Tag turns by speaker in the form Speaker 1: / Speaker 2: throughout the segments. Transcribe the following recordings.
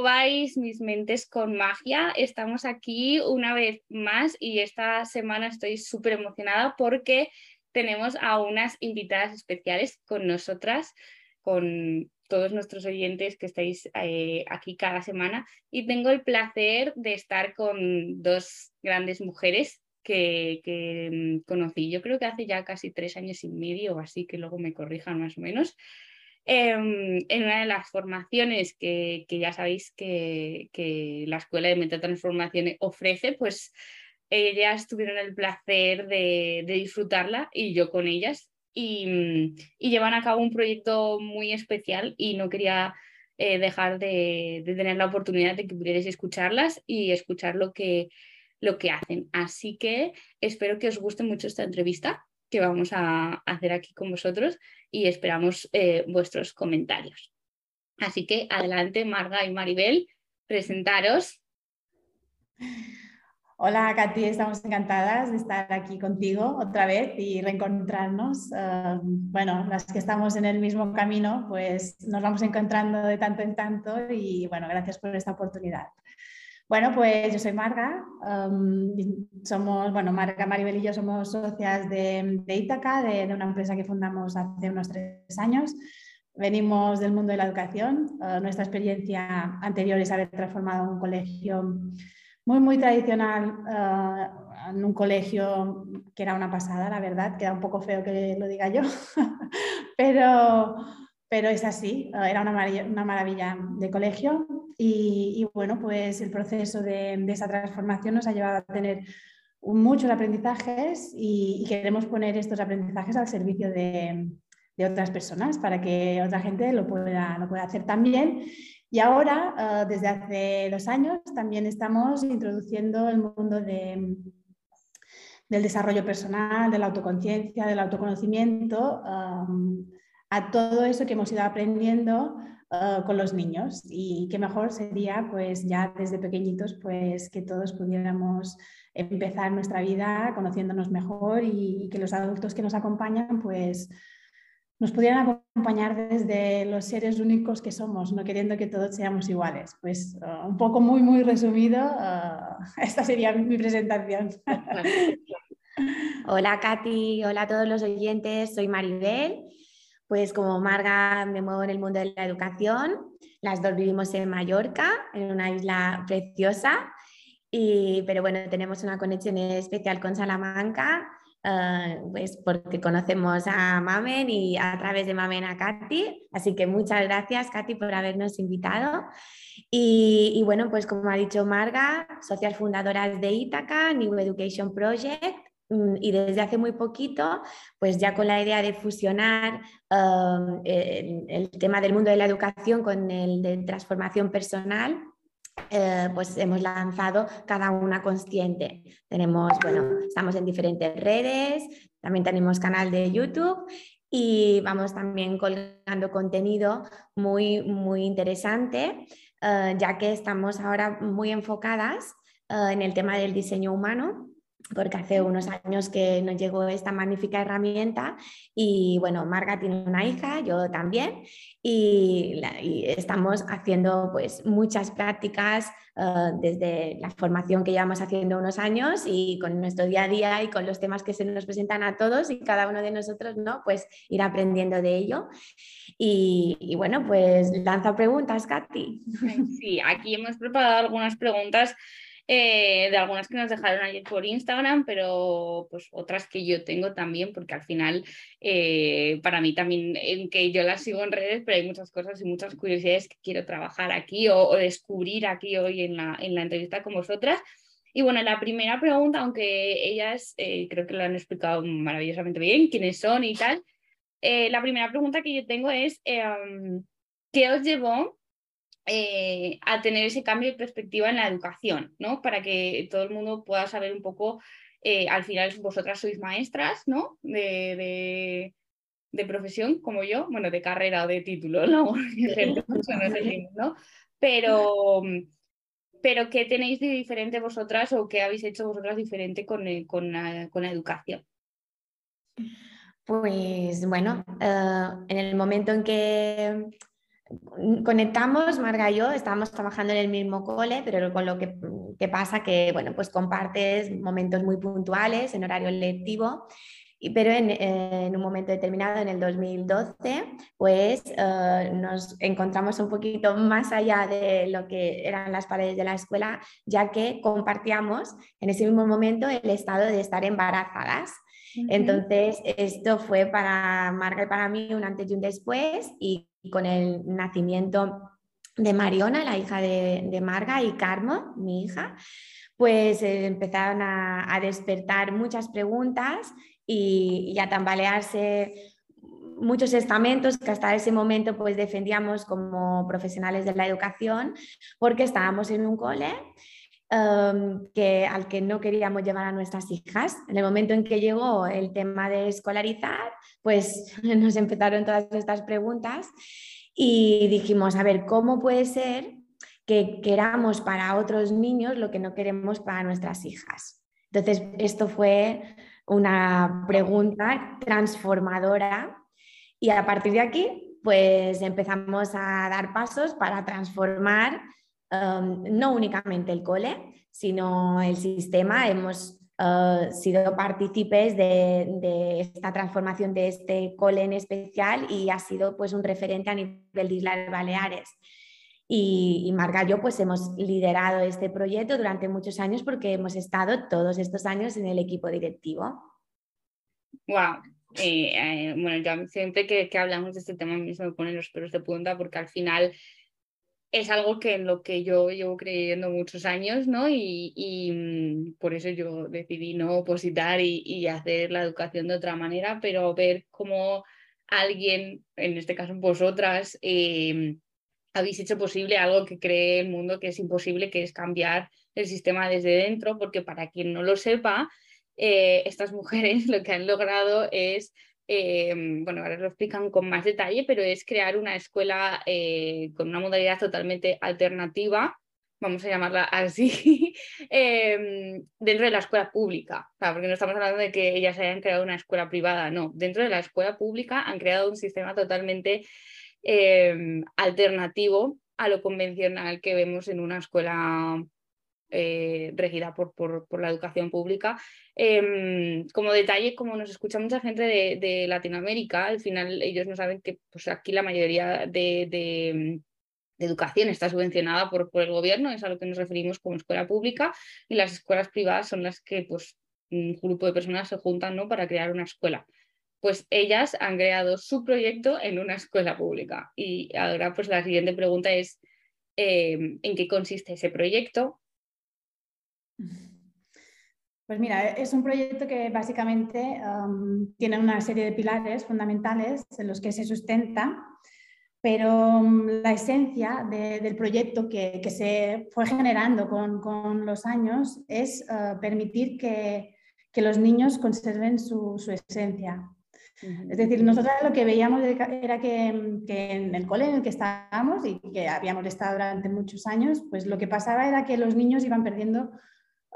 Speaker 1: ¿cómo vais? Mis mentes con magia. Estamos aquí una vez más y esta semana estoy súper emocionada porque tenemos a unas invitadas especiales con nosotras, con todos nuestros oyentes que estáis eh, aquí cada semana y tengo el placer de estar con dos grandes mujeres que, que mm, conocí, yo creo que hace ya casi tres años y medio o así, que luego me corrijan más o menos. Em, en una de las formaciones que, ya sabéis que, la Escuela de Metatransformación ofrece, pues ellas tuvieron el placer de, disfrutarla y yo con ellas y, llevan a cabo un proyecto muy especial y no quería eh, dejar de, tener la oportunidad de que pudierais escucharlas y escuchar lo que, lo que hacen. Así que espero que os guste mucho esta entrevista que vamos a hacer aquí con vosotros y esperamos eh, vuestros comentarios. Así que adelante, Marga y Maribel, presentaros.
Speaker 2: Hola, Katy, estamos encantadas de estar aquí contigo otra vez y reencontrarnos. Eh, bueno, las que estamos en el mismo camino, pues nos vamos encontrando de tanto en tanto y bueno, gracias por esta oportunidad. Bueno, pues yo soy Marga, somos, bueno, Marga, Maribel y yo somos socias de, de Ítaca, de, una empresa que fundamos hace unos tres años. Venimos del mundo de la educación. Eh, nuestra experiencia anterior es haber transformado un colegio muy, muy tradicional eh, en un colegio que era una pasada, la verdad. Queda un poco feo que lo diga yo, pero, pero es así. Era una una maravilla de colegio y, bueno, pues el proceso de, esa transformación nos ha llevado a tener muchos aprendizajes y, queremos poner estos aprendizajes al servicio de, otras personas para que otra gente lo pueda, lo pueda hacer también. Y ahora, eh, desde hace dos años, también estamos introduciendo el mundo de, del desarrollo personal, de la autoconciencia, del autoconocimiento, um, a todo eso que hemos ido aprendiendo Ah, con los niños. Y qué mejor sería pues ya desde pequeñitos pues que todos pudiéramos empezar nuestra vida conociéndonos mejor y, que los adultos que nos acompañan pues nos pudieran acompañar desde los seres únicos que somos, no queriendo que todos seamos iguales. Pues ah, un poco muy, muy resumido, ah, esta sería mi presentación.
Speaker 3: Hola Katy, hola a todos los oyentes, soy Maribel pues como Marga me muevo en el mundo de la educación, las dos vivimos en Mallorca, en una isla preciosa, y, pero bueno, tenemos una conexión especial con Salamanca, eh, pues porque conocemos a Mamen y a través de Mamen a Katy, así que muchas gracias Katy por habernos invitado. Y, y bueno, pues como ha dicho Marga, socias fundadoras de Ítaca, New Education Project, y desde hace muy poquito, pues ya con la idea de fusionar um, el, tema del mundo de la educación con el de transformación personal, eh, pues hemos lanzado cada una consciente. Tenemos, bueno, estamos en diferentes redes, también tenemos canal de YouTube y vamos también colgando contenido muy, muy interesante, eh, ya que estamos ahora muy enfocadas eh, en el tema del diseño humano porque hace unos años que nos llegó esta magnífica herramienta y bueno, Marga tiene una hija, yo también, y, estamos haciendo pues muchas prácticas eh, desde la formación que llevamos haciendo unos años y con nuestro día a día y con los temas que se nos presentan a todos y cada uno de nosotros, ¿no? Pues ir aprendiendo de ello. Y, y bueno, pues lanza preguntas, Katy.
Speaker 1: Sí, aquí hemos preparado algunas preguntas eh, de algunas que nos dejaron ayer por Instagram, pero pues otras que yo tengo también, porque al final eh, para mí también, en que yo las sigo en redes, pero hay muchas cosas y muchas curiosidades que quiero trabajar aquí o, descubrir aquí hoy en la, en la entrevista con vosotras. Y bueno, la primera pregunta, aunque ellas eh, creo que lo han explicado maravillosamente bien, quiénes son y tal, la primera pregunta que yo tengo es, em, ¿qué os llevó eh, a tener ese cambio de perspectiva en la educación, ¿no? Para que todo el mundo pueda saber un poco, eh, al final vosotras sois maestras, ¿no? De, profesión, como yo, bueno, de carrera o de título, ¿no? ¿no? Pero, pero, ¿qué tenéis de diferente vosotras o qué habéis hecho vosotras diferente con, eh, con, la, educación?
Speaker 3: Pues bueno, en el momento en que conectamos, Marga y yo, estábamos trabajando en el mismo cole, pero con lo que, que pasa que, bueno, pues compartes momentos muy puntuales en horario lectivo pero en, un momento determinado, en el 2012, pues eh, nos encontramos un poquito más allá de lo que eran las paredes de la escuela, ya que compartíamos en ese mismo momento el estado de estar embarazadas. Entonces, esto fue para Marga y para mí un antes y un después, y con el nacimiento de Mariona, la hija de, Marga, y Carmo, mi hija, pues eh, empezaron a, despertar muchas preguntas y, a tambalearse muchos estamentos que hasta ese momento pues defendíamos como profesionales de la educación porque estábamos en un cole em, que, al que no queríamos llevar a nuestras hijas. En el momento en que llegó el tema de escolarizar, pues nos empezaron todas estas preguntas y dijimos, a ver, ¿cómo puede ser que queramos para otros niños lo que no queremos para nuestras hijas? Entonces, esto fue una pregunta transformadora y a partir de aquí pues empezamos a dar pasos para transformar um, no únicamente el cole, sino el sistema. Hemos uh, sido partícipes de, esta transformación de este cole en especial y ha sido pues un referente a nivel de Islas Baleares. Y, y y yo pues hemos liderado este proyecto durante muchos años porque hemos estado todos estos años en el equipo directivo.
Speaker 1: Wow. Eh, bueno, siempre que, hablamos de este tema mismo me ponen los pelos de punta porque al final es algo que en lo que yo llevo creyendo muchos años, ¿no? Y, mm, por eso yo decidí no opositar y, hacer la educación de otra manera, pero ver cómo alguien, en este caso vosotras, eh, habéis hecho posible algo que cree el mundo que es imposible, que es cambiar el sistema desde dentro, porque para quien no lo sepa, eh, estas mujeres lo que han logrado es, eh, bueno, ahora lo explican con más detalle, pero es crear una escuela eh, con una modalidad totalmente alternativa, vamos a llamarla así, dentro de la escuela pública, porque no estamos hablando de que ellas hayan creado una escuela privada, no, dentro de la escuela pública han creado un sistema totalmente Em, alternativo a lo convencional que vemos en una escuela eh, regida por, por, la educación pública. Em, como detalle, como nos escucha mucha gente de, Latinoamérica, al final ellos no saben que pues, aquí la mayoría de, educación está subvencionada por, por, el gobierno, es a lo que nos referimos como escuela pública, y las escuelas privadas son las que pues, un grupo de personas se juntan ¿no? para crear una escuela pues ellas han creado su proyecto en una escuela pública. Y ahora pues la siguiente pregunta es, em, ¿en qué consiste ese proyecto?
Speaker 2: Pues mira, es un proyecto que básicamente tiene una serie de pilares fundamentales en los que se sustenta, pero la esencia del proyecto que, se fue generando con, los años es eh, permitir que, los niños conserven su esencia, es decir, nosotros lo que veíamos era que, en el cole en el que estábamos y que habíamos estado durante muchos años, pues lo que pasaba era que los niños iban perdiendo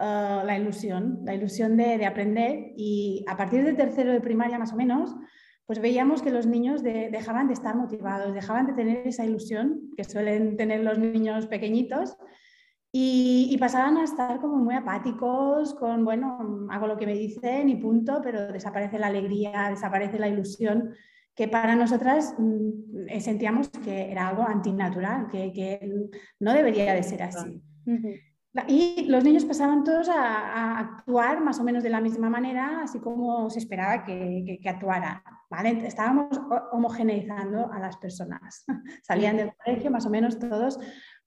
Speaker 2: uh, la ilusión, la ilusión de, aprender. Y a partir del tercero de primaria más o menos, pues veíamos que los niños dejaban de estar motivados, dejaban de tener esa ilusión que suelen tener los niños pequeñitos. Y, pasaban a estar como muy apáticos, con, bueno, hago lo que me dicen y punto, pero desaparece la alegría, desaparece la ilusión, que para nosotras mm, eh, sentíamos que era algo antinatural, que, que, no debería de ser así. Y los niños pasaban todos a, actuar más o menos de la misma manera, así como se esperaba que, que, actuaran. ¿vale? Estábamos homogeneizando a las personas. Salían del colegio más o menos todos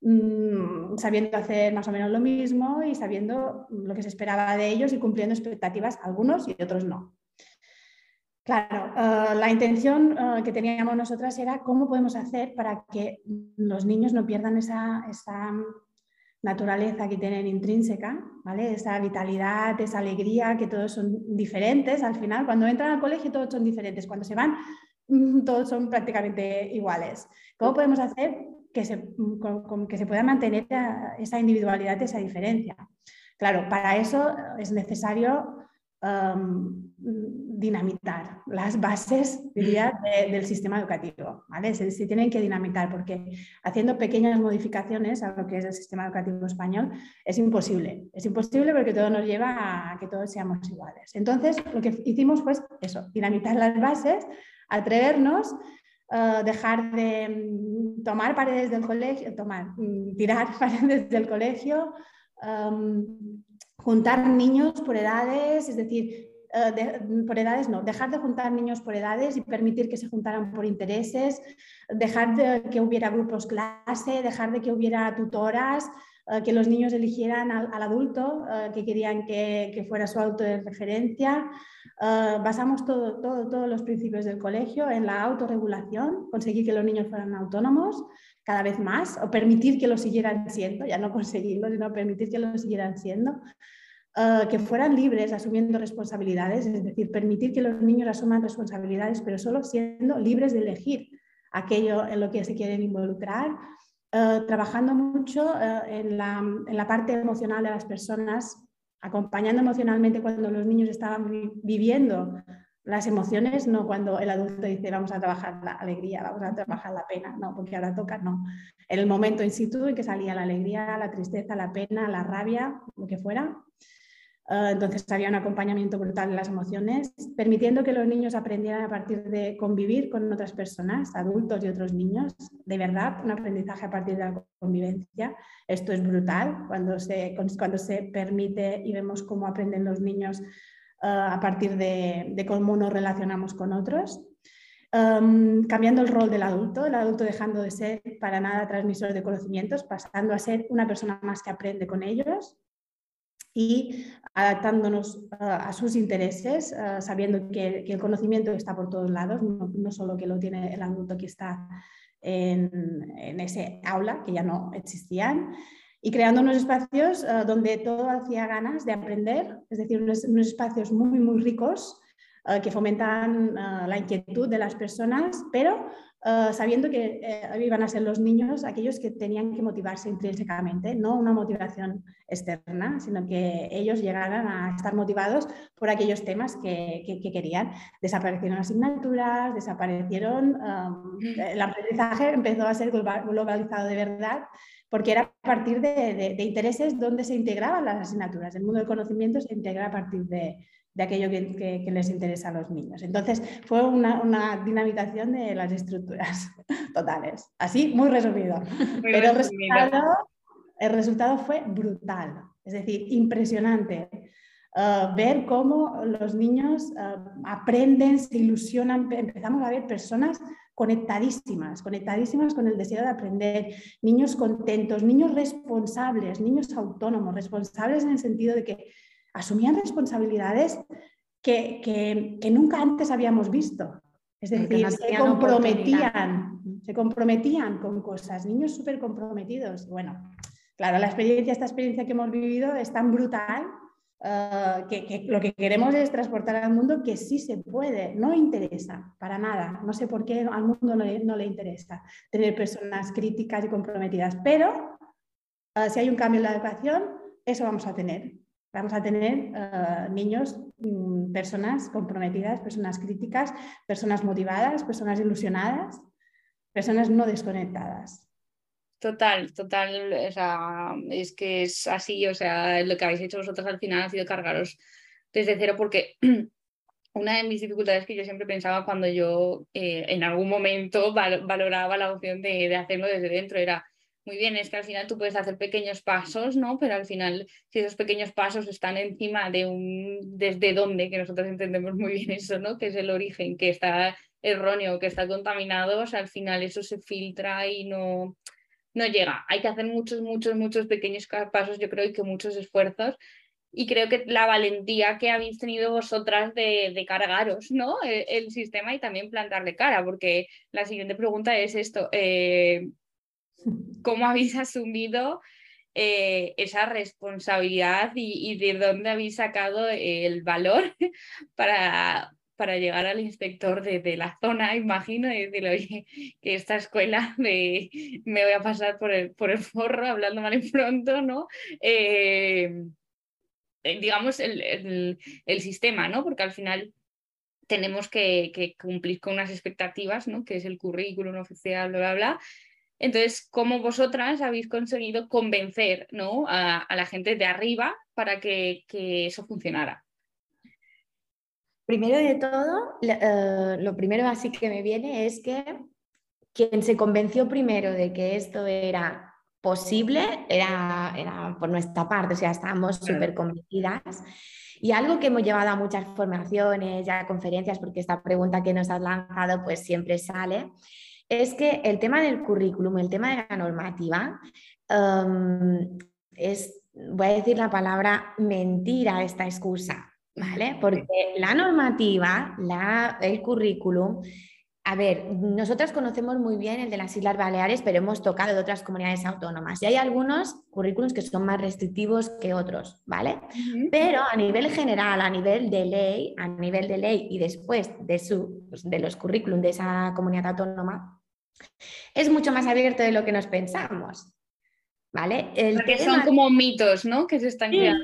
Speaker 2: Mm, sabiendo hacer más o menos lo mismo y sabiendo lo que se esperaba de ellos y cumpliendo expectativas, algunos y otros no. Claro, eh, la intención eh, que teníamos nosotras era cómo podemos hacer para que los niños no pierdan esa, esa naturaleza que tienen intrínseca, ¿vale? esa vitalidad, esa alegría, que todos son diferentes. Al final, cuando entran al colegio todos son diferentes, cuando se van todos son prácticamente iguales. ¿Cómo podemos hacer que se, mm, que se pueda mantener esa individualidad, esa diferencia. Claro, para eso es necesario dinamitar las bases diría, del sistema educativo. ¿vale? Se, tienen que dinamitar porque haciendo pequeñas modificaciones a lo que es el sistema educativo español es imposible. Es imposible porque todo nos lleva a que todos seamos iguales. Entonces, lo que hicimos fue eso, dinamitar las bases, atrevernos Uh, dejar de mm, tomar paredes del colegio, tomar, mm, tirar paredes del colegio, um, juntar niños por edades, es decir, uh, por edades no, dejar de juntar niños por edades y permitir que se juntaran por intereses, dejar de que hubiera grupos clase, dejar de que hubiera tutoras, uh, que los niños eligieran al, adulto que querían que, fuera su auto de referencia, Ah, basamos todo, todos los principios del colegio en la autorregulación, conseguir que los niños fueran autónomos cada vez más o permitir que lo siguieran siendo, ya no conseguirlo, sino permitir que lo siguieran siendo, ah, que fueran libres asumiendo responsabilidades, es decir, permitir que los niños asuman responsabilidades, pero solo siendo libres de elegir aquello en lo que se quieren involucrar, ah, trabajando mucho en la, en, la, parte emocional de las personas acompañando emocionalmente cuando los niños estaban viviendo las emociones, no cuando el adulto dice vamos a trabajar la alegría, vamos a trabajar la pena, no, porque ahora toca, no. En el momento in situ en que salía la alegría, la tristeza, la pena, la rabia, lo que fuera, Ah, entonces había un acompañamiento brutal en las emociones, permitiendo que los niños aprendieran a partir de convivir con otras personas, adultos y otros niños. De verdad, un aprendizaje a partir de la convivencia. Esto es brutal cuando se, cuando se permite y vemos cómo aprenden los niños a partir de, cómo nos relacionamos con otros. cambiando el rol del adulto, el adulto dejando de ser para nada transmisor de conocimientos, pasando a ser una persona más que aprende con ellos, y adaptándonos a sus intereses, sabiendo que, el conocimiento está por todos lados, no, solo que lo tiene el adulto que está en, ese aula, que ya no existían, y creando unos espacios donde todo hacía ganas de aprender, es decir, unos, espacios muy, muy ricos que fomentan la inquietud de las personas, pero Ah, sabiendo que eh, iban a ser los niños aquellos que tenían que motivarse intrínsecamente, no una motivación externa, sino que ellos llegaran a estar motivados por aquellos temas que, querían. Desaparecieron asignaturas, desaparecieron, el aprendizaje empezó a ser globalizado de verdad porque era a partir de, de intereses donde se integraban las asignaturas. El mundo del conocimiento se integra a partir de, de aquello que, les interesa a los niños. Entonces, fue una, dinamitación de las estructuras totales. Así, muy resumido. Pero el resultado, fue brutal, es decir, impresionante. Uh, ver cómo los niños uh, aprenden, se ilusionan, empezamos a ver personas conectadísimas, conectadísimas con el deseo de aprender, niños contentos, niños responsables, niños autónomos, responsables en el sentido de que asumían responsabilidades que, nunca antes habíamos visto. Es decir, se comprometían, se comprometían con cosas, niños súper comprometidos. Bueno, claro, la experiencia, esta experiencia que hemos vivido es tan brutal eh, que, lo que queremos es transportar al mundo que sí se puede, no interesa para nada, no sé por qué al mundo no le, no le interesa tener personas críticas y comprometidas, pero eh, si hay un cambio en la educación, eso vamos a tener. Vamos a tener eh, niños, mm, personas comprometidas, personas críticas, personas motivadas, personas ilusionadas, personas no desconectadas.
Speaker 1: Total, total, o sea, es que es así, o sea, lo que habéis hecho vosotros al final ha sido cargaros desde cero porque una de mis dificultades que yo siempre pensaba cuando yo eh, en algún momento valoraba la opción de, de hacerlo desde dentro era muy bien, es que al final tú puedes hacer pequeños pasos, ¿no? Pero al final, si esos pequeños pasos están encima de un desde dónde, que nosotros entendemos muy bien eso, ¿no? Que es el origen, que está erróneo, que está contaminado, al final eso se filtra y no, no llega. Hay que hacer muchos, muchos, muchos pequeños pasos, yo creo, y que muchos esfuerzos. Y creo que la valentía que habéis tenido vosotras de, de cargaros ¿no? el, el, sistema y también plantarle cara, porque la siguiente pregunta es esto. Eh, cómo habéis asumido eh, esa responsabilidad y, de dónde habéis sacado el valor para, para llegar al inspector de, la zona, imagino, y decirle, oye, que esta escuela me, voy a pasar por el, por el forro, hablando mal y pronto, ¿no? Eh, eh, digamos, el, sistema, ¿no? Porque al final tenemos que, cumplir con unas expectativas, ¿no? Que es el currículum oficial, bla, bla, bla. Entonces, ¿cómo vosotras habéis conseguido convencer ¿no? a, la gente de arriba para que, eso funcionara?
Speaker 3: Primero de todo, eh, lo primero así que me viene es que quien se convenció primero de que esto era posible era, era por nuestra parte, o sea, estábamos súper convencidas. Y algo que hemos llevado a muchas formaciones, ya conferencias, porque esta pregunta que nos has lanzado pues siempre sale, es que el tema del currículum, el tema de la normativa, em, es, voy a decir la palabra mentira esta excusa, ¿vale? Porque la normativa, la, el currículum, a ver, nosotros conocemos muy bien el de las Islas Baleares, pero hemos tocado de otras comunidades autónomas y hay algunos currículums que son más restrictivos que otros, ¿vale? Pero a nivel general, a nivel de ley, a nivel de ley y después de, su, pues, de los currículums de esa comunidad autónoma, es mucho más abierto de lo que nos pensamos. ¿Vale?
Speaker 1: El Porque son como mitos, ¿no? Que se están creando.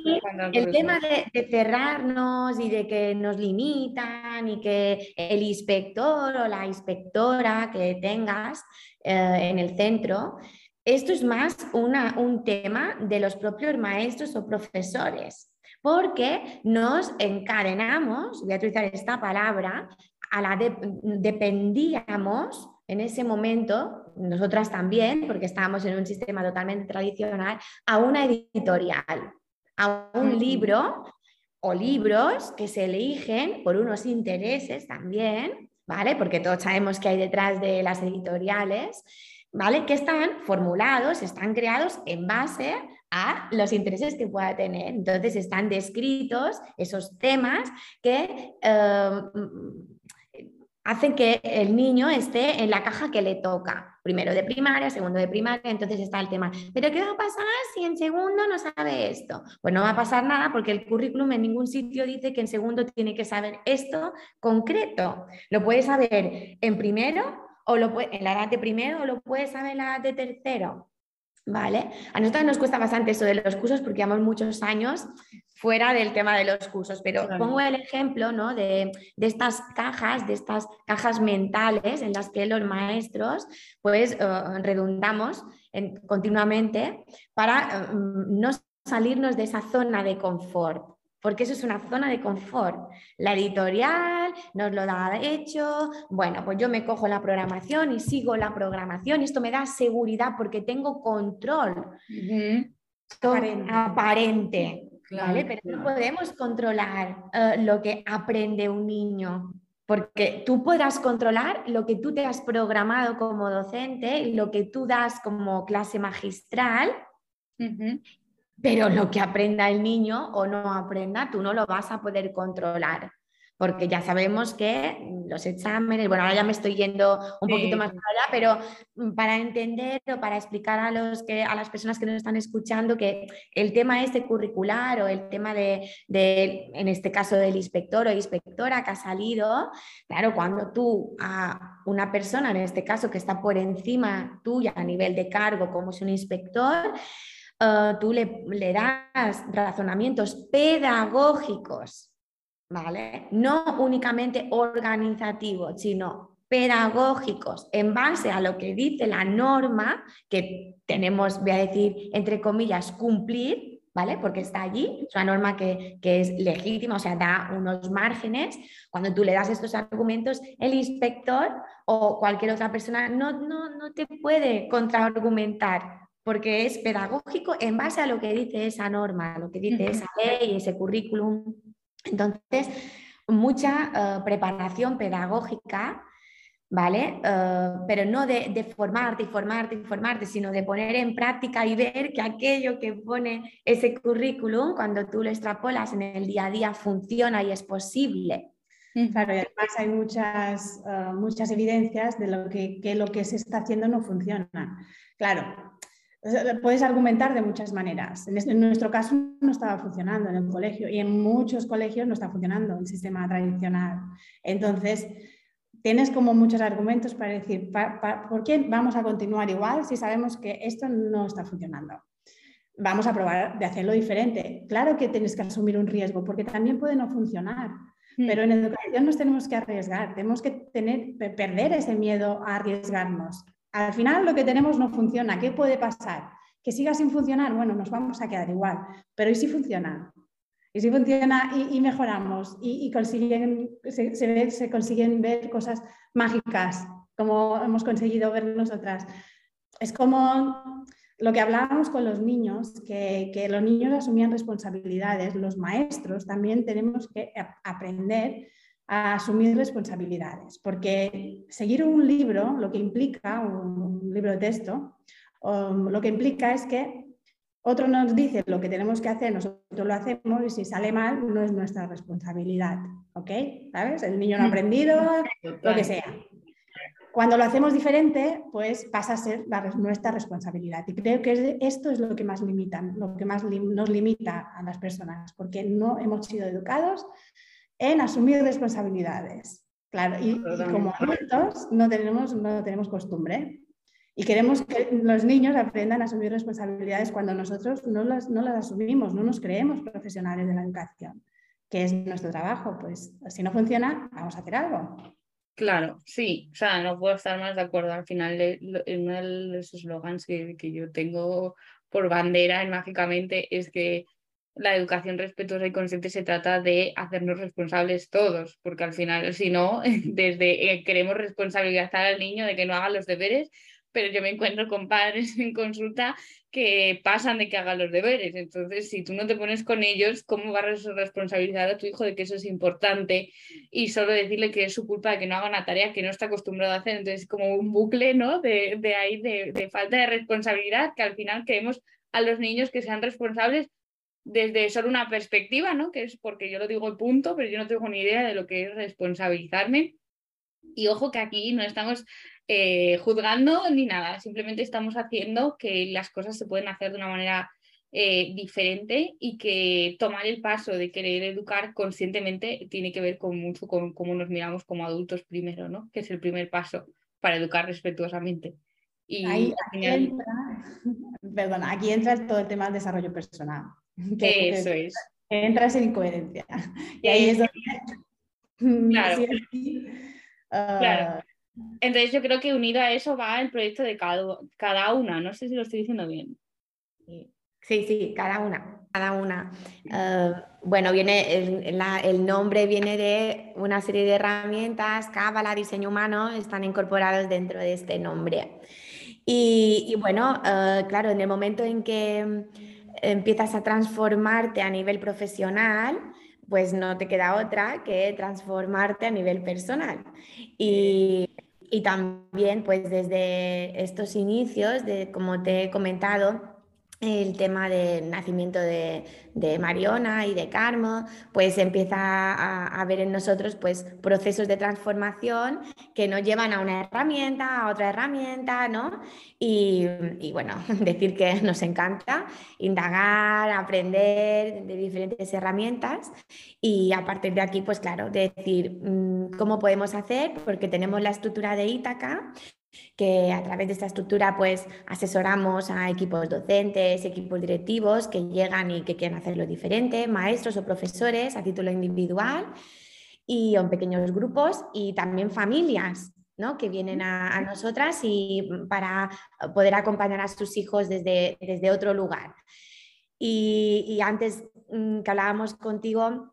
Speaker 3: el tema de, cerrarnos y de que nos limitan y que el inspector o la inspectora que tengas eh, en el centro, esto es más un tema de los propios maestros o profesores, porque nos encadenamos, voy a utilizar esta palabra, a la de, dependíamos en ese momento, nosotras también, porque estábamos en un sistema totalmente tradicional, a una editorial, a un libro o libros que se eligen por unos intereses también, ¿vale? Porque todos sabemos que hay detrás de las editoriales, ¿vale? Que están formulados, están creados en base a los intereses que pueda tener. Entonces están descritos esos temas que eh, hacen que el niño esté en la caja que le toca, primero de primaria, segundo de primaria, entonces está el tema, pero ¿qué va a pasar si en segundo no sabe esto? Pues no va a pasar nada porque el currículum en ningún sitio dice que en segundo tiene que saber esto concreto. Lo puede saber en primero o lo puede, en la edad de primero o lo puede saber en la edad de tercero. ¿Vale? A nosotros nos cuesta bastante eso de los cursos porque llevamos muchos años fuera del tema de los cursos, pero pongo el ejemplo ¿no? de, estas cajas, de estas cajas mentales en las que los maestros pues eh, redundamos continuamente para eh, no salirnos de esa zona de confort porque eso es una zona de confort. La editorial nos lo da hecho, bueno, pues yo me cojo la programación y sigo la programación y esto me da seguridad porque tengo control aparente, ¿vale? Pero no podemos controlar eh, lo que aprende un niño. Porque tú podrás controlar lo que tú te has programado como docente y lo que tú das como clase magistral, pero lo que aprenda el niño o no aprenda, tú no lo vas a poder controlar. Porque ya sabemos que los exámenes, bueno, ahora ya me estoy yendo un poquito más allá, pero mm, para entender o para explicar a, los que, a las personas que nos están escuchando que el tema este curricular o el tema de, de, en este caso, del inspector o inspectora que ha salido, claro, cuando tú a una persona, en este caso, que está por encima tuya a nivel de cargo, como es un inspector, eh, tú le, le das razonamientos pedagógicos ¿vale? No únicamente organizativos, sino pedagógicos en base a lo que dice la norma que tenemos, voy a decir, entre comillas, cumplir, ¿vale? Porque está allí, es una norma que, es legítima, o sea, da unos márgenes. Cuando tú le das estos argumentos, el inspector o cualquier otra persona no, no, te puede contraargumentar porque es pedagógico en base a lo que dice esa norma, lo que dice esa ley, ese currículum. Entonces, mucha eh, preparación pedagógica, ¿vale? Eh, pero no de, formarte y formarte y formarte, sino de poner en práctica y ver que aquello que pone ese currículum, cuando tú lo extrapolas en el día a día, funciona y es posible.
Speaker 2: Claro, y además hay muchas, eh, muchas evidencias de lo que, que lo que se está haciendo no funciona. Claro, Puedes argumentar de muchas maneras. En, nuestro caso no estaba funcionando en el colegio y en muchos colegios no está funcionando el sistema tradicional. Entonces, tienes como muchos argumentos para decir, ¿por qué vamos a continuar igual si sabemos que esto no está funcionando? vamos a probar de hacerlo diferente. Claro que tienes que asumir un riesgo porque también puede no funcionar. Hmm. Pero en educación nos tenemos que arriesgar, tenemos que tener, perder ese miedo a arriesgarnos. Al final lo que tenemos no funciona. ¿Qué puede pasar? Que siga sin funcionar, bueno, nos vamos a quedar igual. Pero ¿y si funciona? Y si funciona y, mejoramos y, se, consiguen ver cosas mágicas, como hemos conseguido ver nosotras. Es como lo que hablábamos con los niños, que, los niños asumían responsabilidades, los maestros también tenemos que aprender a asumir responsabilidades, porque seguir un libro, lo que implica, un, libro de texto, lo que implica es que otro nos dice lo que tenemos que hacer, nosotros lo hacemos y si sale mal no es nuestra responsabilidad, ¿ok? ¿Sabes? El niño no ha aprendido, lo que sea. Cuando lo hacemos diferente, pues pasa a ser nuestra responsabilidad. Y creo que esto es lo que más limita, lo que más nos limita a las personas, porque no hemos sido educados en asumir responsabilidades. Claro, y, como adultos no tenemos, no tenemos costumbre. Y queremos que los niños aprendan a asumir responsabilidades cuando nosotros no las, no las asumimos, no nos creemos profesionales de la educación, que es nuestro trabajo. Pues si no funciona, vamos a hacer algo.
Speaker 1: Claro, sí, o sea, no puedo estar más de acuerdo. Al final, uno de los eslogans que, que yo tengo por bandera Mágicamente es que la educación respetuosa y consciente se trata de hacernos responsables todos, porque al final, si no, desde eh, queremos responsabilizar al niño de que no haga los deberes, pero yo me encuentro con padres en consulta que pasan de que haga los deberes. Entonces, si tú no te pones con ellos, ¿cómo vas a responsabilizar a tu hijo de que eso es importante? Y solo decirle que es su culpa de que no haga una tarea que no está acostumbrado a hacer. Entonces, como un bucle, ¿no? De, de ahí, de, de falta de responsabilidad, que al final queremos a los niños que sean responsables desde solo una perspectiva, ¿no? Que es porque yo lo digo el punto, pero yo no tengo ni idea de lo que es responsabilizarme. Y ojo que aquí no estamos eh, juzgando ni nada, simplemente estamos haciendo que las cosas se pueden hacer de una manera eh, diferente y que tomar el paso de querer educar conscientemente tiene que ver con mucho con cómo nos miramos como adultos primero, ¿no? Que es el primer paso para educar respetuosamente.
Speaker 2: Y Ahí, aquí, entra, perdona, aquí entra todo el tema del desarrollo personal.
Speaker 1: Que, Eso es.
Speaker 2: Entras en incoherencia. Y ahí es donde...
Speaker 1: Claro. claro. Ah, entonces yo creo que unido a eso va el proyecto de cada, cada una. No sé si lo estoy diciendo bien.
Speaker 3: Sí, sí, cada una, cada una. Eh, bueno, viene el, el, nombre viene de una serie de herramientas, Cábala, diseño humano, están incorporados dentro de este nombre. Y, bueno, eh, claro, en el momento en que empiezas a transformarte a nivel profesional, pues no te queda otra que transformarte a nivel personal. Y y también, pues desde estos inicios, de, como te he comentado, el tema del nacimiento de, Mariona y de Carmo, pues empieza a, a, ver en nosotros pues, procesos de transformación que nos llevan a una herramienta, a otra herramienta, ¿no? Y, y, bueno, decir que nos encanta indagar, aprender de diferentes herramientas y a partir de aquí, pues claro, decir mm, cómo podemos hacer, porque tenemos la estructura de Ítaca que a través de esta estructura pues asesoramos a equipos docentes, equipos directivos que llegan y que quieren hacerlo diferente, maestros o profesores a título individual y en pequeños grupos y también familias ¿no? que vienen a, nosotras y para poder acompañar a sus hijos desde, desde otro lugar. Y, y antes mm, que hablábamos contigo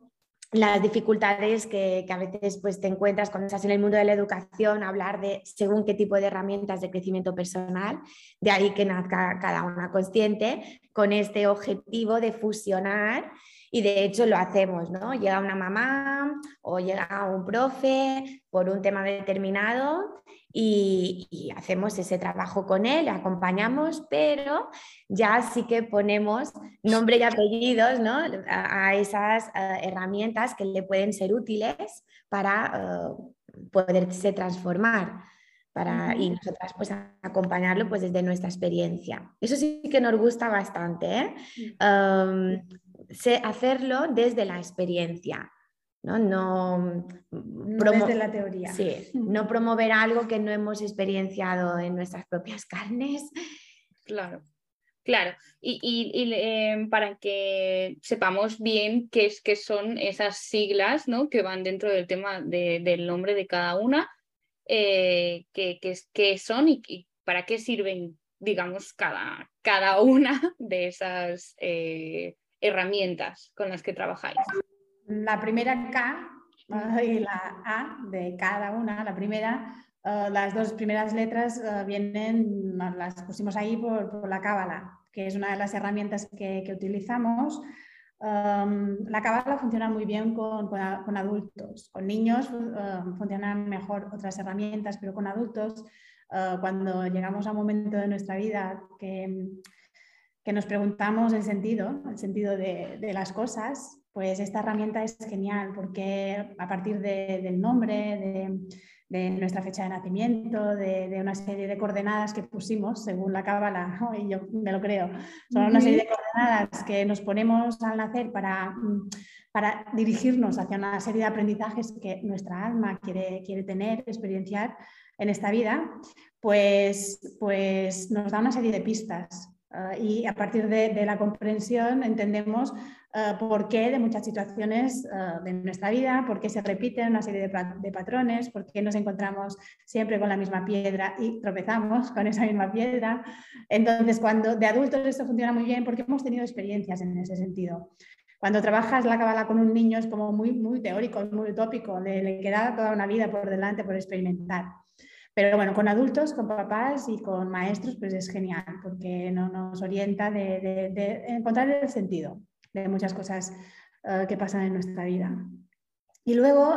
Speaker 3: las dificultades que, a veces pues, te encuentras cuando estás en el mundo de la educación, hablar de según qué tipo de herramientas de crecimiento personal, de ahí que nazca cada una consciente con este objetivo de fusionar y de hecho lo hacemos, ¿no? Llega una mamá o llega un profe por un tema determinado y, hacemos ese trabajo con él, acompañamos, pero ya sí que ponemos nombre y apellidos ¿no? a, esas eh, herramientas que le pueden ser útiles para uh, poderse transformar. Para, y nosotras pues acompañarlo pues desde nuestra experiencia. Eso sí que nos gusta bastante, ¿eh? Hacerlo desde la experiencia, ¿no? No,
Speaker 2: desde la teoría.
Speaker 3: Sí, no promover algo que no hemos experienciado en nuestras propias carnes.
Speaker 1: Claro. Claro, y, em, para que sepamos bien qué, es, qué son esas siglas ¿no? que van dentro del tema del nombre de cada una, eh, qué, son y, para qué sirven, digamos, cada, cada una de esas eh, herramientas con las que trabajáis.
Speaker 2: La primera K y la A de cada una, la primera eh, las dos primeras letras vienen, las pusimos ahí por, la cábala que es una de las herramientas que, utilizamos. la cábala funciona muy bien con, con, adultos. Con niños funcionan mejor otras herramientas, pero con adultos, uh, cuando llegamos a un momento de nuestra vida que, que nos preguntamos el sentido, el sentido de, de, las cosas, pues esta herramienta es genial porque a partir de, del nombre, de, de nuestra fecha de nacimiento, de, una serie de coordenadas que pusimos según la cábala, y yo me lo creo, son una serie de coordenadas que nos ponemos al nacer para, para dirigirnos hacia una serie de aprendizajes que nuestra alma quiere, quiere tener, experienciar en esta vida, pues, pues nos da una serie de pistas. Ah, y a partir de, la comprensión entendemos ah, por qué de muchas situaciones ah, de nuestra vida, por qué se repiten una serie de, patrones, por qué nos encontramos siempre con la misma piedra y tropezamos con esa misma piedra. Entonces, cuando de adultos esto funciona muy bien porque hemos tenido experiencias en ese sentido. Cuando trabajas la cabala con un niño es como muy, muy teórico, muy utópico, le, le queda toda una vida por delante por experimentar. Pero bueno, con adultos, con papás y con maestros, pues es genial porque no nos orienta de, encontrar el sentido de muchas cosas eh, que pasan en nuestra vida. Y luego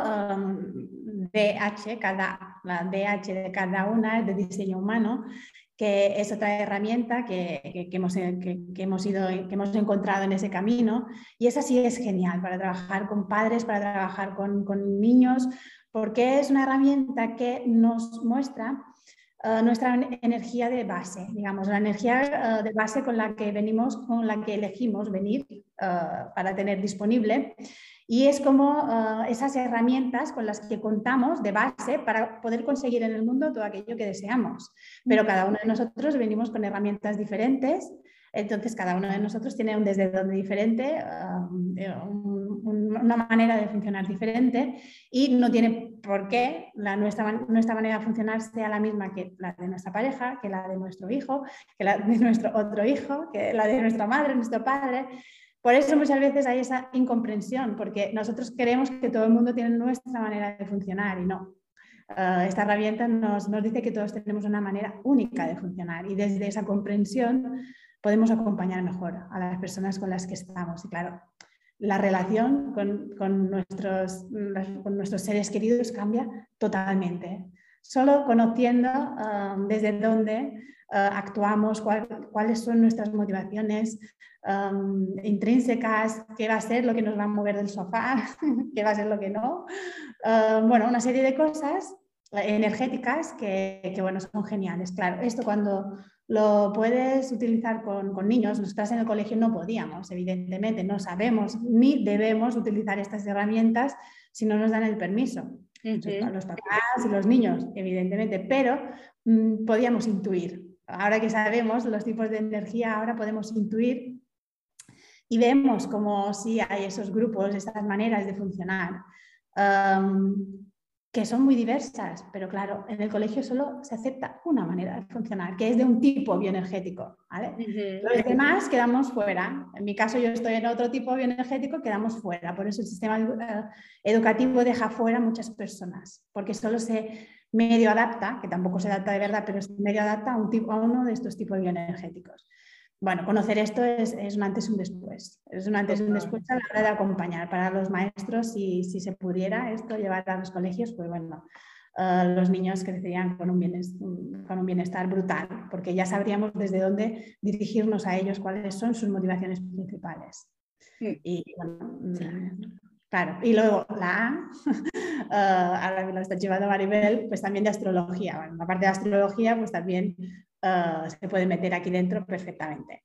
Speaker 2: DH, cada, la DH de cada una es de diseño humano, que es otra herramienta que, hemos, que, hemos ido, que hemos encontrado en ese camino. Y esa sí es genial para trabajar con padres, para trabajar con, con niños, porque es una herramienta que nos muestra eh, nuestra energía de base, digamos, la energía eh, de base con la que venimos, con la que elegimos venir eh, para tener disponible. Y es como esas herramientas con las que contamos de base para poder conseguir en el mundo todo aquello que deseamos. Pero cada uno de nosotros venimos con herramientas diferentes entonces, cada uno de nosotros tiene un desde donde diferente, una manera de funcionar diferente y no tiene por qué la, nuestra, nuestra manera de funcionar sea la misma que la de nuestra pareja, que la de nuestro hijo, que la de nuestro otro hijo, que la de nuestra madre, nuestro padre. Por eso muchas veces hay esa incomprensión, porque nosotros queremos que todo el mundo tiene nuestra manera de funcionar y no. Ah, esta herramienta nos, nos dice que todos tenemos una manera única de funcionar y desde esa comprensión podemos acompañar mejor a las personas con las que estamos. Y claro, la relación con, nuestros, con nuestros seres queridos cambia totalmente. Solo conociendo um, desde dónde uh, actuamos, cuáles son nuestras motivaciones um, intrínsecas, qué va a ser lo que nos va a mover del sofá, qué va a ser lo que no. Uh, bueno, una serie de cosas energéticas que, que, bueno, son geniales. Claro, esto cuando lo puedes utilizar con, niños. Nosotras en el colegio no podíamos, evidentemente, no sabemos ni debemos utilizar estas herramientas si no nos dan el permiso. Los papás y los niños, evidentemente, pero mm, podíamos intuir. Ahora que sabemos los tipos de energía, ahora podemos intuir y vemos como si hay esos grupos, estas maneras de funcionar que son muy diversas, pero claro, en el colegio solo se acepta una manera de funcionar, que es de un tipo bioenergético. ¿vale? Los demás quedamos fuera. En mi caso, yo estoy en otro tipo bioenergético, quedamos fuera. Por eso el sistema eh, educativo deja fuera muchas personas, porque solo se medio adapta, que tampoco se adapta de verdad, pero medio adapta a, un tipo, a uno de estos tipos bioenergéticos bueno, conocer esto es, un antes y un después. Es un antes y un después a la hora de acompañar para los maestros. Si, si se pudiera esto llevar a los colegios, pues bueno, eh, los niños crecerían con un, bienestar, con un bienestar brutal, porque ya sabríamos desde dónde dirigirnos a ellos, cuáles son sus motivaciones principales. Y mm, claro, y luego la A, uh, ahora me lo está llevando Maribel, pues también de astrología. Bueno, la parte de astrología, pues también eh, se puede meter aquí dentro perfectamente.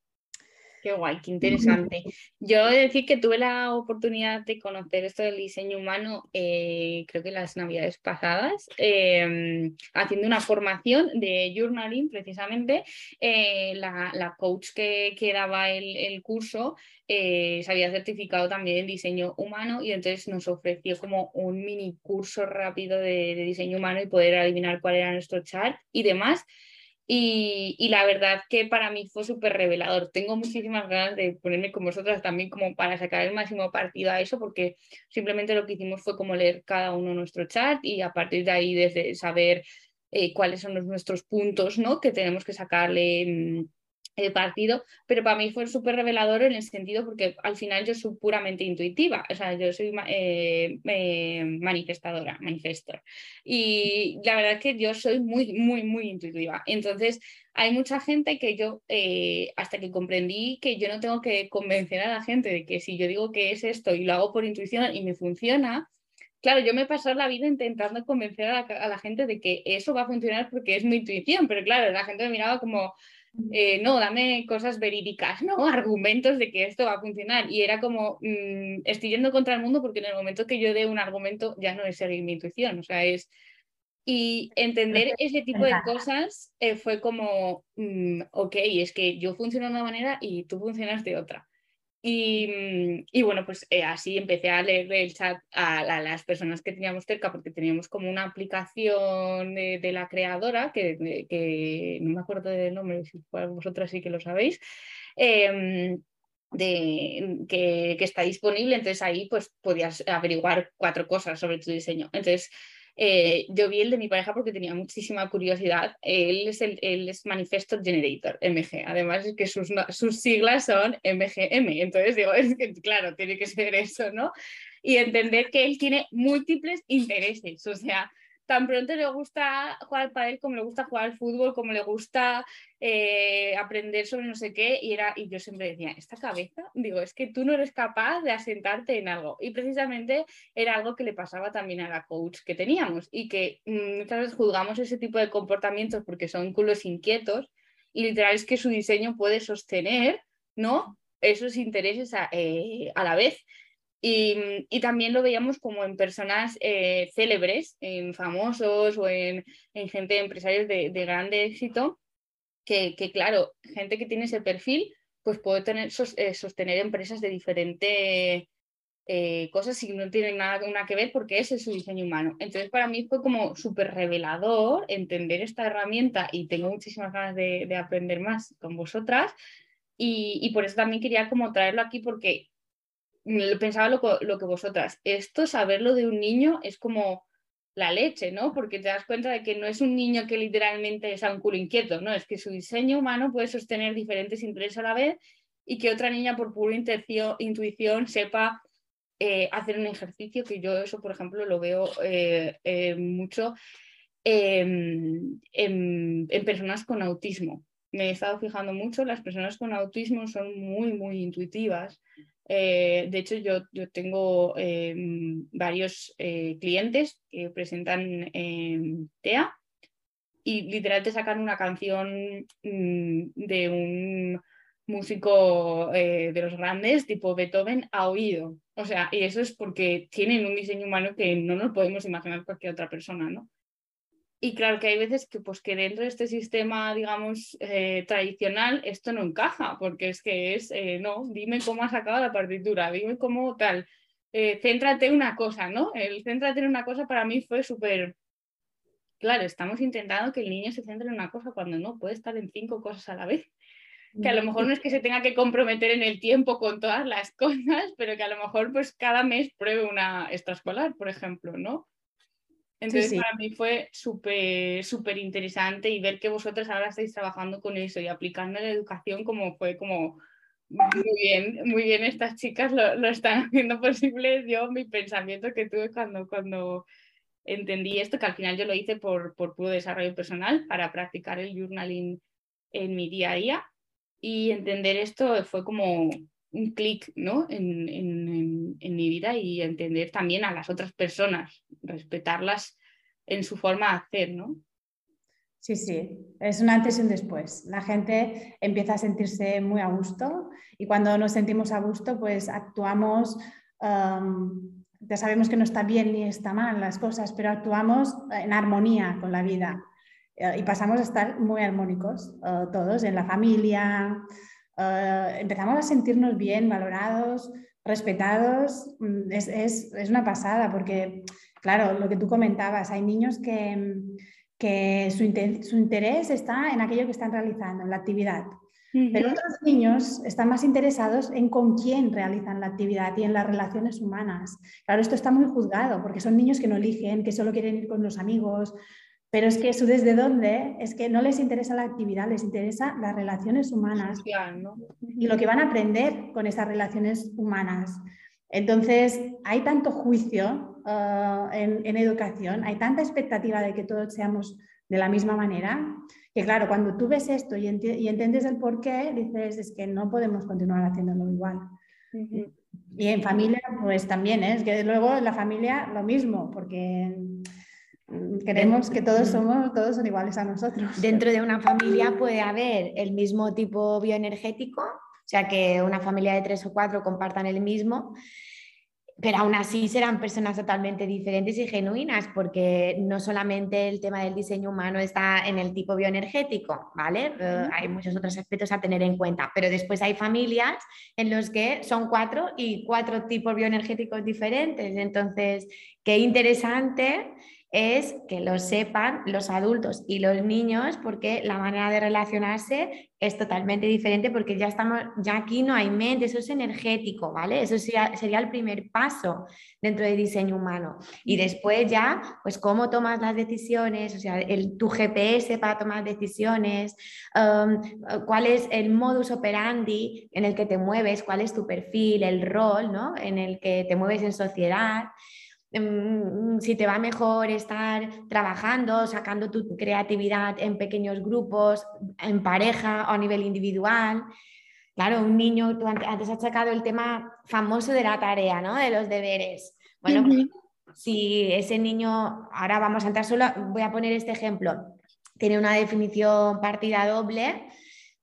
Speaker 1: Qué guay, qué interesante. Yo he de decir que tuve la oportunidad de conocer esto del diseño humano, eh, creo que las navidades pasadas, em, haciendo una formación de journaling precisamente. Eh, la, coach que, que daba el, el curso eh, se había certificado también en diseño humano y entonces nos ofreció como un mini curso rápido de, de diseño humano y poder adivinar cuál era nuestro chat y demás. Y, la verdad que para mí fue súper revelador. Tengo muchísimas ganas de ponerme con vosotras también como para sacar el máximo partido a eso, porque simplemente lo que hicimos fue como leer cada uno nuestro chat y a partir de ahí desde saber eh, cuáles son los, nuestros puntos ¿no? que tenemos que sacarle el partido, pero para mí fue súper revelador en el sentido porque al final yo soy puramente intuitiva, o sea, yo soy eh, eh, manifestadora, manifestor. Y la verdad es que yo soy muy, muy, muy intuitiva. Entonces, hay mucha gente que yo, eh, hasta que comprendí que yo no tengo que convencer a la gente de que si yo digo que es esto y lo hago por intuición y me funciona, Claro, yo me he pasado la vida intentando convencer a la, a la, gente de que eso va a funcionar porque es mi intuición, pero claro, la gente me miraba como, eh, no, dame cosas verídicas, ¿no? Argumentos de que esto va a funcionar. Y era como, mm, estoy yendo contra el mundo porque en el momento que yo dé un argumento ya no es seguir mi intuición, o sea, es... Y entender ese tipo de cosas eh, fue como, mm, ok, es que yo funciono de una manera y tú funcionas de otra. Mm, y, bueno, pues eh, así empecé a leer el chat a, las personas que teníamos cerca, porque teníamos como una aplicación de, la creadora, que, no me acuerdo del nombre, si vosotras sí que lo sabéis, em, de, que, que, está disponible, entonces ahí pues podías averiguar cuatro cosas sobre tu diseño. Entonces eh, yo vi el de mi pareja porque tenía muchísima curiosidad. Él es, el, él es Manifesto Generator, MG. Además es que sus, sus siglas son MGM. Entonces digo, es que claro, tiene que ser eso, ¿no? Y entender que él tiene múltiples intereses. O sea, tan pronto le gusta jugar al él como le gusta jugar al fútbol, como le gusta eh, aprender sobre no sé qué, y, era, y yo siempre decía, esta cabeza, digo, es que tú no eres capaz de asentarte en algo. Y precisamente era algo que le pasaba también a la coach que teníamos y que mm, muchas veces juzgamos ese tipo de comportamientos porque son culos inquietos y literal es que su diseño puede sostener, ¿no? Esos intereses a, eh, a la vez. Y, también lo veíamos como en personas eh, célebres, en famosos o en, en gente, empresarios de, de grande éxito, que, que, claro, gente que tiene ese perfil, pues puede tener, eh, sostener empresas de diferentes eh, cosas y no tienen nada, nada, que ver porque ese es su diseño humano. Entonces para mí fue como súper revelador entender esta herramienta y tengo muchísimas ganas de, de aprender más con vosotras. Y, y, por eso también quería como traerlo aquí porque pensaba lo, que vosotras, esto saberlo de un niño es como la leche, ¿no? Porque te das cuenta de que no es un niño que literalmente es un culo inquieto, ¿no? Es que su diseño humano puede sostener diferentes intereses a la vez y que otra niña por pura intuición sepa eh, hacer un ejercicio, que yo eso, por ejemplo, lo veo eh, eh, mucho en, en personas con autismo. Me he estado fijando mucho, las personas con autismo son muy, muy intuitivas eh, de hecho, yo, tengo eh, varios eh, clientes que presentan TEA y literal te sacan una canción mm, de un músico de los grandes, tipo Beethoven, a oído. O sea, y eso es porque tienen un diseño humano que no nos podemos imaginar cualquier otra persona, ¿no? Y claro que hay veces que, pues, que dentro de este sistema, digamos, eh, tradicional, esto no encaja, porque es que es, eh, no, dime cómo has sacado la partitura, dime cómo tal, eh, céntrate en una cosa, ¿no? El céntrate en una cosa para mí fue súper, claro, estamos intentando que el niño se centre en una cosa cuando no, puede estar en cinco cosas a la vez. Que a lo mejor no es que se tenga que comprometer en el tiempo con todas las cosas, pero que a lo mejor pues cada mes pruebe una extraescolar, por ejemplo, ¿no? Entonces para mí fue súper, súper interesante y ver que vosotros ahora estáis trabajando con eso y aplicando la educación como fue como muy bien, muy bien estas chicas lo, lo están haciendo posible. Yo mi pensamiento que tuve cuando, cuando entendí esto, que al final yo lo hice por, por puro desarrollo personal para practicar el journaling en mi día a día y entender esto fue como un clic ¿no? en, en, en, mi vida y entender también a las otras personas, respetarlas en su forma de hacer, ¿no?
Speaker 2: Sí, sí, es un antes y un después. La gente empieza a sentirse muy a gusto y cuando nos sentimos a gusto, pues actuamos, ya sabemos que no está bien ni está mal las cosas, pero actuamos en armonía con la vida eh, y pasamos a estar muy armónicos eh, todos en la familia. Eh, empezamos a sentirnos bien, valorados, respetados. Mm, es, es una pasada porque, claro, lo que tú comentabas, hay niños que que su, interés está en aquello que están realizando, en la actividad. Pero otros niños están más interesados en con quién realizan la actividad y en las relaciones humanas. Claro, esto está muy juzgado porque son niños que no eligen, que solo quieren ir con los amigos, pero es que eso desde dónde es que no les interesa la actividad, les interesa las relaciones humanas y lo que van a aprender con esas relaciones humanas. Entonces, hay tanto juicio uh, en, educación, hay tanta expectativa de que todos seamos de la misma manera, que claro, cuando tú ves esto y, entiendes el por qué, dices, es que no podemos continuar haciéndolo igual. Y en familia, pues también, ¿eh? es que luego en la familia lo mismo, porque queremos que todos somos, todos son iguales a nosotros.
Speaker 3: Dentro de una familia puede haber el mismo tipo bioenergético, o sea, que una familia de tres o cuatro compartan el mismo, pero aún así serán personas totalmente diferentes y genuinas, porque no solamente el tema del diseño humano está en el tipo bioenergético, ¿vale? Eh, hay muchos otros aspectos a tener en cuenta, pero después hay familias en los que son cuatro y cuatro tipos bioenergéticos diferentes. Entonces, qué interesante es que lo sepan los adultos y los niños porque la manera de relacionarse es totalmente diferente porque ya estamos, ya aquí no hay mente, eso es energético, ¿vale? Eso sería, sería el primer paso dentro del diseño humano. Y después ya, pues cómo tomas las decisiones, o sea, el, tu GPS para tomar decisiones, um, cuál es el modus operandi en el que te mueves, cuál es tu perfil, el rol, ¿no? En el que te mueves en sociedad. Mm, si te va mejor estar trabajando, sacando tu creatividad en pequeños grupos, en pareja o a nivel individual. Claro, un niño, tú antes has sacado el tema famoso de la tarea, ¿no? De los deberes. Bueno, si ese niño, ahora vamos a entrar solo, voy a poner este ejemplo, tiene una definición partida doble,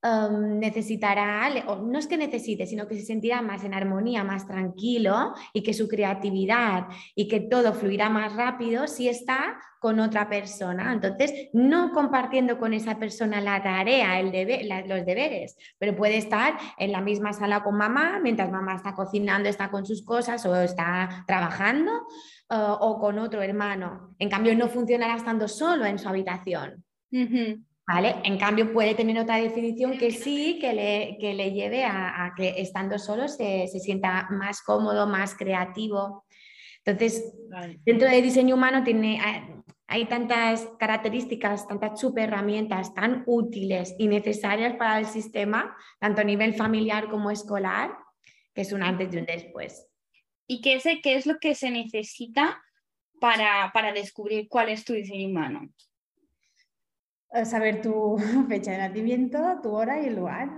Speaker 3: Em, necesitará, o no es que necesite, sino que se sentirá más en armonía, más tranquilo y que su creatividad y que todo fluirá más rápido si está con otra persona. Entonces, no compartiendo con esa persona la tarea, el los deberes, pero puede estar en la misma sala con mamá, mientras mamá está cocinando, está con sus cosas o está trabajando, eh, o con otro hermano. En cambio, no funcionará estando solo en su habitación. En cambio, puede tener otra definición que sí, que le, que le lleve a, que estando solo se, sienta más cómodo, más creativo. Entonces, dentro del diseño humano tiene, hay tantas características, tantas super herramientas tan útiles y necesarias para el sistema, tanto a nivel familiar como escolar, que es un antes y un después.
Speaker 1: ¿Y qué es, qué es lo que se necesita para, para descubrir cuál es tu diseño humano?
Speaker 2: Saber tu fecha de nacimiento, tu hora y el lugar.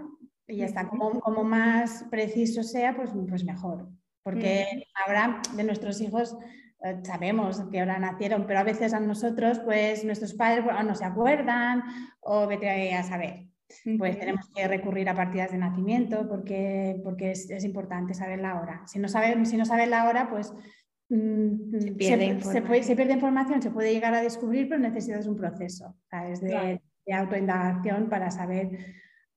Speaker 2: Y ya está, como, como más preciso sea, pues, pues mejor. Porque ahora de nuestros hijos eh, sabemos que ahora nacieron, pero a veces a nosotros, pues nuestros padres no se acuerdan o vete a saber. Pues tenemos que recurrir a partidas de nacimiento porque, porque es, es importante saber la hora. Si no saben si no saben la hora, pues se pierde, se, pierde, información, se puede llegar a descubrir, pero necesitas un proceso de, autoindagación para saber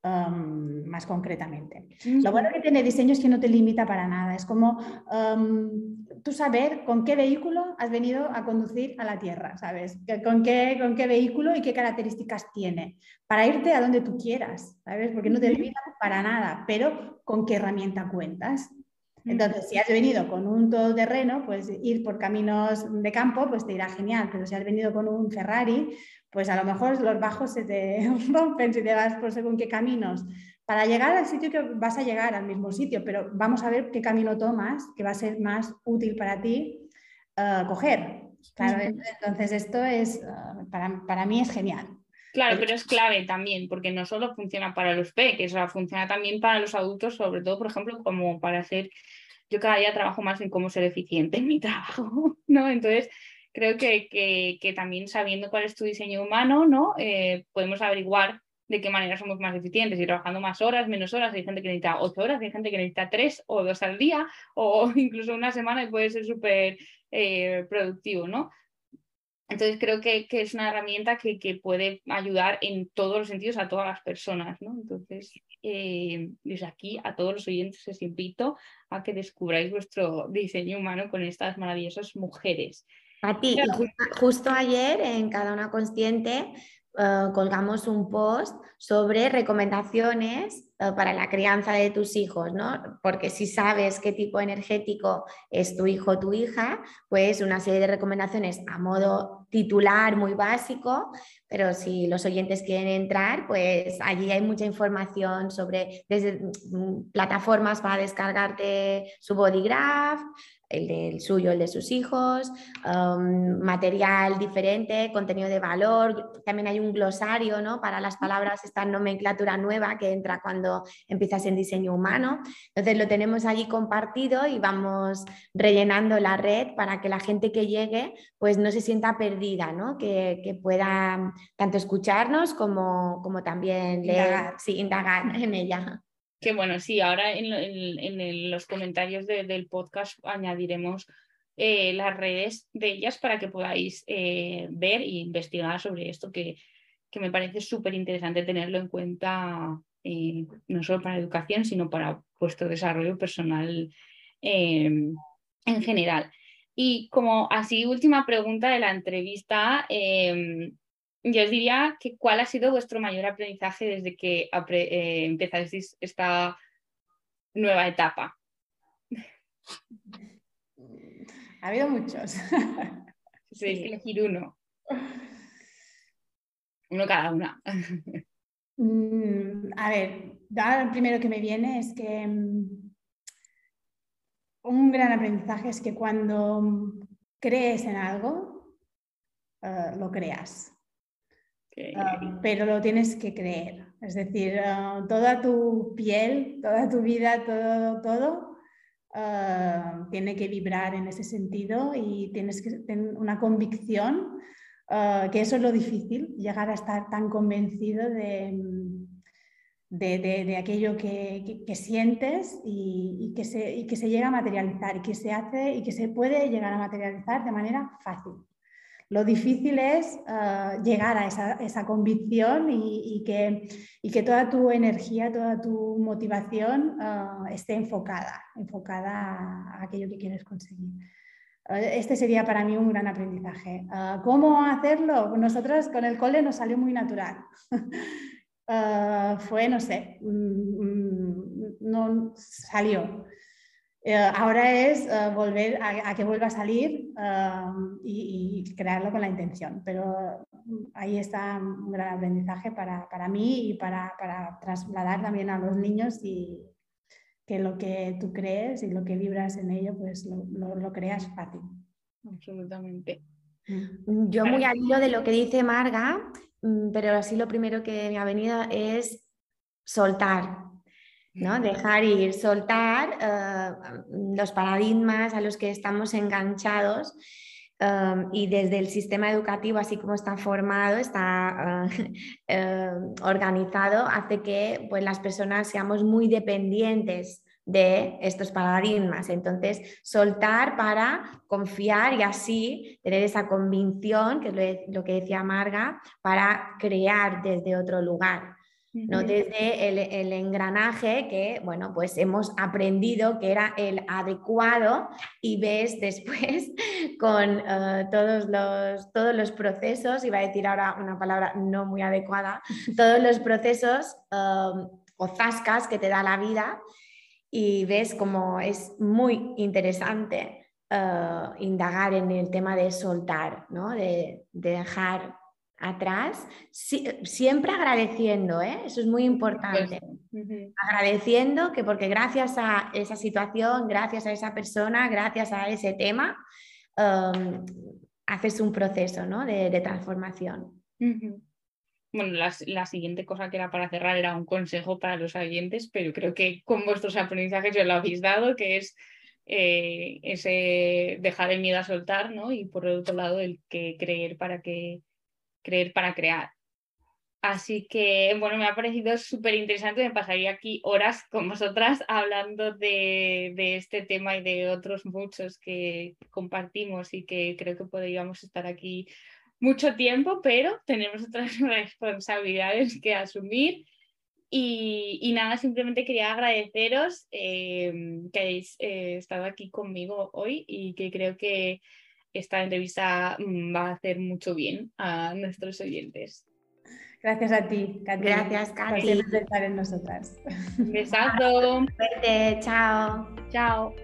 Speaker 2: um, más concretamente. Lo bueno que tiene diseño es que no te limita para nada. Es como um, tú saber con qué vehículo has venido a conducir a la Tierra, ¿sabes? Con qué, con qué vehículo y qué características tiene, para irte a donde tú quieras, ¿sabes? Porque no te limita para nada, pero con qué herramienta cuentas. Entonces, si has venido con un todoterreno, pues ir por caminos de campo, pues te irá genial, pero si has venido con un Ferrari, pues a lo mejor los bajos se te rompen si te vas por según qué caminos. Para llegar al sitio que vas a llegar al mismo sitio, pero vamos a ver qué camino tomas, que va a ser más útil para ti uh, coger. entonces esto es, uh, para, para mí es genial.
Speaker 1: Claro, pero es clave también, porque no solo funciona para los peques, o funciona también para los adultos, sobre todo, por ejemplo, como para hacer, yo cada día trabajo más en cómo ser eficiente en mi trabajo, ¿no? Entonces, creo que, que, también sabiendo cuál es tu diseño humano, ¿no? Eh, podemos averiguar de qué manera somos más eficientes y trabajando más horas, menos horas. Hay gente que necesita ocho horas, hay gente que necesita tres o dos al día o incluso una semana y puede ser súper eh, productivo, ¿no? Entonces creo que, es una herramienta que, puede ayudar en todos los sentidos a todas las personas, ¿no? Entonces, eh, desde aquí a todos los oyentes os invito a que descubráis vuestro diseño humano con estas maravillosas mujeres.
Speaker 3: A ti, justo, ayer en Cada Una Consciente eh, colgamos un post sobre recomendaciones eh, para la crianza de tus hijos, ¿no? Porque si sabes qué tipo energético es tu hijo o tu hija, pues una serie de recomendaciones a modo titular muy básico, pero si los oyentes quieren entrar, pues allí hay mucha información sobre desde mm, plataformas para descargarte su bodygraph, el del suyo, el de sus hijos, um, material diferente, contenido de valor. También hay un glosario ¿no? para las palabras, esta nomenclatura nueva que entra cuando empiezas en diseño humano. Entonces lo tenemos allí compartido y vamos rellenando la red para que la gente que llegue pues no se sienta perdida, ¿no? que, que pueda tanto escucharnos como, como también leer, Sí, indagar en ella.
Speaker 1: Que bueno, sí, ahora en, los comentarios del podcast añadiremos eh, las redes de ellas para que podáis eh, ver e investigar sobre esto, que, que me parece súper interesante tenerlo en cuenta, eh, no solo para educación, sino para vuestro desarrollo personal en general. Y como así última pregunta de la entrevista, yo os diría que cuál ha sido vuestro mayor aprendizaje desde que eh, empezasteis esta nueva etapa.
Speaker 2: Ha habido muchos.
Speaker 1: Si que elegir uno. Uno cada una.
Speaker 2: Mm, a ver, el primero que me viene es que mm, un gran aprendizaje es que cuando crees en algo, eh, lo creas. Ah, pero lo tienes que creer. Es decir, ah, toda tu piel, toda tu vida, todo, todo ah, tiene que vibrar en ese sentido y tienes que tener una convicción, que eso es lo difícil, llegar a estar tan convencido de, de, aquello que, sientes y, que se, y que se llega a materializar y que se hace y que se puede llegar a materializar de manera fácil. Lo difícil es eh, llegar a esa, convicción y, que, que, toda tu energía, toda tu motivación eh, esté enfocada, enfocada a aquello que quieres conseguir. Eh, este sería para mí un gran aprendizaje. ¿Cómo hacerlo? Nosotros con el cole nos salió muy natural. fue, no sé, mm, mm, no salió. Eh, ahora es eh, volver a, que vuelva a salir um, y, crearlo con la intención. Pero mm, ahí está un gran aprendizaje para, mí y para, trasladar también a los niños y que lo que tú crees y lo que vibras en ello, pues lo, creas fácil.
Speaker 1: Absolutamente.
Speaker 3: Mm. Yo muy al hilo de lo que dice Marga, mm, pero así lo primero que me ha venido es soltar, ¿no? Dejar ir, soltar eh, los paradigmas a los que estamos enganchados eh, y desde el sistema educativo, así como está formado, está eh, organizado, hace que pues, las personas seamos muy dependientes de estos paradigmas. Entonces, soltar para confiar y así tener esa convicción, que es lo que decía Marga, para crear desde otro lugar. ¿No? Desde el, engranaje que, bueno, pues hemos aprendido que era el adecuado y ves después con eh, todos, los, todos los procesos, iba a decir ahora una palabra no muy adecuada, todos los procesos um, o zascas que te da la vida y ves como es muy interesante uh, indagar en el tema de soltar, ¿no? de, de dejar atrás, siempre agradeciendo, ¿eh? eso es muy importante. Agradeciendo que porque gracias a esa situación, gracias a esa persona, gracias a ese tema, um, haces un proceso ¿no? de, transformación.
Speaker 1: Bueno, la, siguiente cosa que era para cerrar era un consejo para los oyentes, pero creo que con vuestros aprendizajes ya lo habéis dado, que es eh, ese dejar el miedo a soltar, ¿no? Y por el otro lado, el que creer para que creer para crear. Así que, bueno, me ha parecido súper interesante. Me pasaría aquí horas con vosotras hablando de, este tema y de otros muchos que compartimos y que creo que podríamos estar aquí mucho tiempo, pero tenemos otras responsabilidades que asumir. Y, nada, simplemente quería agradeceros eh, que hayáis eh, estado aquí conmigo hoy y que creo que esta entrevista mm, va a hacer mucho bien a nuestros oyentes.
Speaker 2: Gracias a ti,
Speaker 3: Katy. Gracias, Katy.
Speaker 2: Por estar en nosotras.
Speaker 1: Un besazo.
Speaker 3: Chao.
Speaker 1: Chao.